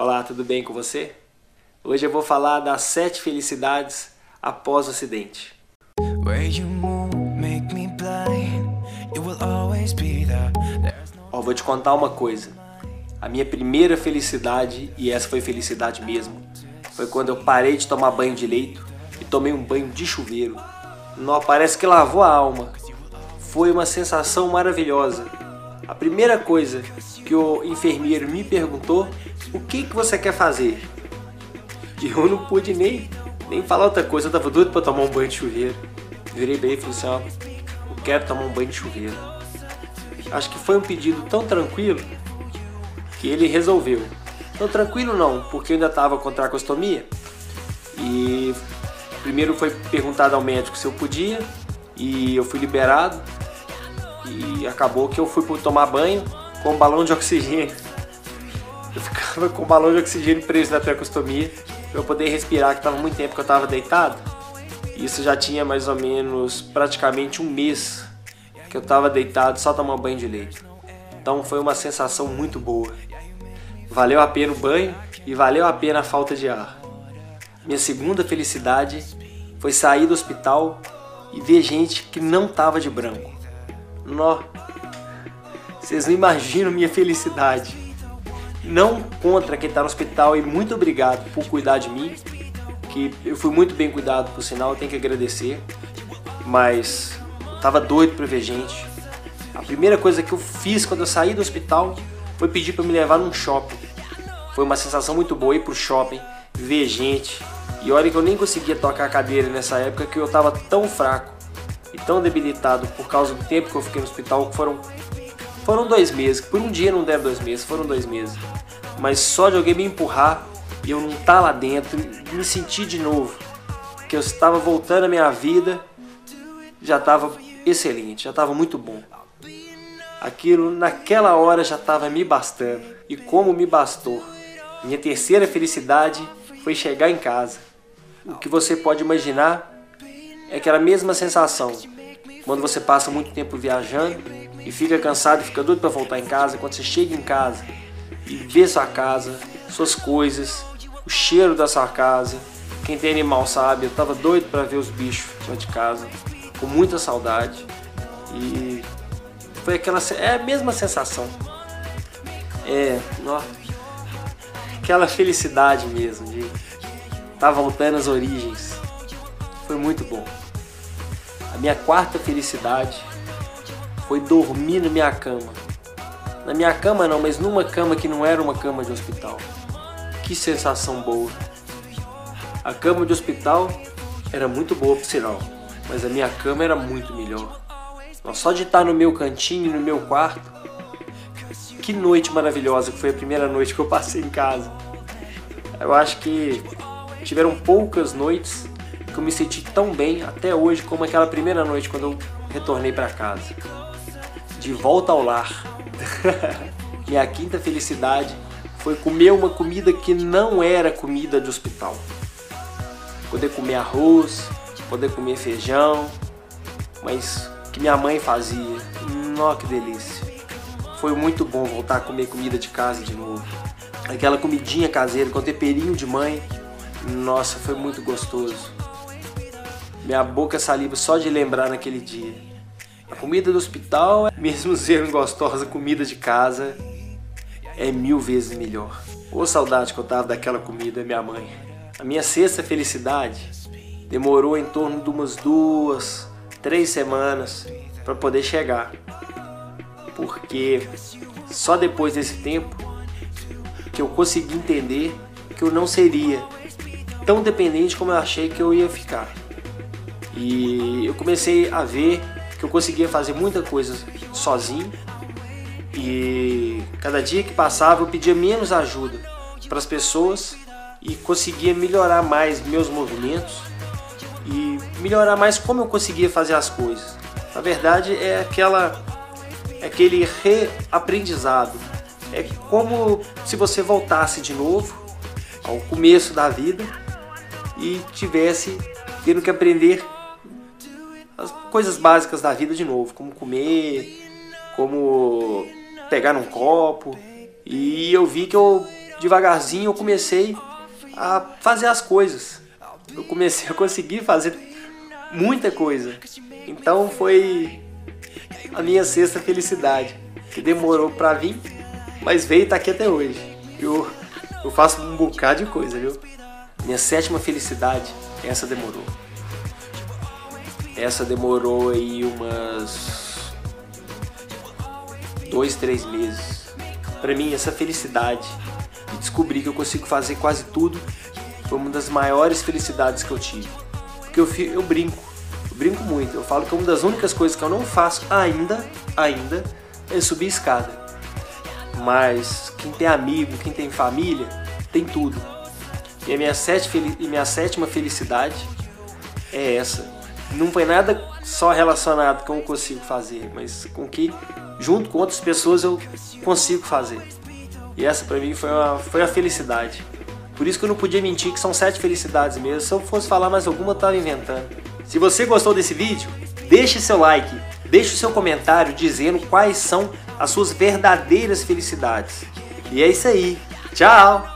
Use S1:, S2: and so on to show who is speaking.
S1: Olá, tudo bem com você? Hoje eu vou falar das sete felicidades após o acidente. Ó, vou te contar uma coisa. A minha primeira felicidade, e essa foi felicidade mesmo, foi quando eu parei de tomar banho de leito e tomei um banho de chuveiro. Não parece que lavou a alma. Foi uma sensação maravilhosa. A primeira coisa que o enfermeiro me perguntou, o que, que você quer fazer? E eu não pude nem, nem falar outra coisa, eu tava doido pra tomar um banho de chuveiro. Virei bem e falei assim, ó, eu quero tomar um banho de chuveiro. Acho que foi um pedido tão tranquilo que ele resolveu. Tão tranquilo não, porque eu ainda estava com tracostomia e primeiro foi perguntado ao médico se eu podia e eu fui liberado e acabou que eu fui tomar banho com um balão de oxigênio. Eu ficava com um balão de oxigênio preso na tracostomia para eu poder respirar, que estava muito tempo que eu estava deitado. Isso já tinha mais ou menos praticamente um mês que eu estava deitado só tomando banho de leite. Então foi uma sensação muito boa. Valeu a pena o banho e valeu a pena a falta de ar. Minha segunda felicidade foi sair do hospital e ver gente que não estava de branco. Nó, vocês não imaginam minha felicidade. Não contra quem está no hospital e muito obrigado por cuidar de mim, que eu fui muito bem cuidado, por sinal, eu tenho que agradecer. Mas tava doido para ver gente. A primeira coisa que eu fiz quando eu saí do hospital foi pedir para me levar num shopping. Foi uma sensação muito boa ir pro shopping, ver gente. E olha que eu nem conseguia tocar a cadeira nessa época que eu estava tão fraco e tão debilitado por causa do tempo que eu fiquei no hospital, que foram, foram dois meses. Por um dia não deram dois meses, foram dois meses. Mas só de alguém me empurrar e eu não estar tá lá dentro, me sentir de novo, que eu estava voltando à minha vida, já estava excelente, já estava muito bom. Aquilo naquela hora já estava me bastando. E como me bastou. Minha terceira felicidade foi chegar em casa. O que você pode imaginar é aquela mesma sensação quando você passa muito tempo viajando e fica cansado fica doido para voltar em casa. Quando você chega em casa e vê sua casa, suas coisas, o cheiro da sua casa. Quem tem animal sabe, eu tava doido para ver os bichos lá de casa, com muita saudade. E foi aquela é a mesma sensação. É, ó, aquela felicidade mesmo de estar tá voltando às origens. Foi muito bom. A minha quarta felicidade foi dormir na minha cama. Na minha cama não, mas numa cama que não era uma cama de hospital. Que sensação boa. A cama de hospital era muito boa por sinal, mas a minha cama era muito melhor. Só de estar no meu cantinho, no meu quarto. Que noite maravilhosa que foi a primeira noite que eu passei em casa. Eu acho que tiveram poucas noites que eu me senti tão bem até hoje como aquela primeira noite quando eu retornei para casa. De volta ao lar. Minha quinta felicidade foi comer uma comida que não era comida de hospital. Poder comer arroz, poder comer feijão, mas que minha mãe fazia. Nossa, que delícia. Foi muito bom voltar a comer comida de casa de novo. Aquela comidinha caseira com temperinho de mãe. Nossa, foi muito gostoso. Minha boca saliva só de lembrar naquele dia. A comida do hospital, mesmo sendo gostosa, comida de casa é mil vezes melhor. Ô saudade que eu tava daquela comida, minha mãe. A minha sexta felicidade demorou em torno de umas duas, três semanas para poder chegar. Porque só depois desse tempo que eu consegui entender que eu não seria tão dependente como eu achei que eu ia ficar. E eu comecei a ver que eu conseguia fazer muita coisa sozinho e cada dia que passava eu pedia menos ajuda para as pessoas e conseguia melhorar mais meus movimentos e melhorar mais como eu conseguia fazer as coisas. Na verdade, é aquela é aquele reaprendizado. É como se você voltasse de novo ao começo da vida e tivesse tendo que aprender coisas básicas da vida de novo, como comer, como pegar num copo. E eu vi que eu devagarzinho eu comecei a fazer as coisas. Eu comecei a conseguir fazer muita coisa. Então foi a minha sexta felicidade, que demorou pra vir, mas veio e tá aqui até hoje. Eu, eu faço um bocado de coisa, viu? Minha sétima felicidade, essa demorou. Essa demorou aí umas dois, três meses. Para mim, essa felicidade de descobrir que eu consigo fazer quase tudo foi uma das maiores felicidades que eu tive. Porque eu, eu brinco, eu brinco muito. Eu falo que uma das únicas coisas que eu não faço ainda, ainda, é subir escada. Mas quem tem amigo, quem tem família, tem tudo. E a minha, sete, e minha sétima felicidade é essa. Não foi nada só relacionado com o que eu consigo fazer, mas com que, junto com outras pessoas, eu consigo fazer. E essa para mim foi, uma, foi a felicidade. Por isso que eu não podia mentir que são sete felicidades mesmo. Se eu fosse falar mais alguma, eu tava inventando. Se você gostou desse vídeo, deixe seu like, deixe o seu comentário dizendo quais são as suas verdadeiras felicidades. E é isso aí. Tchau!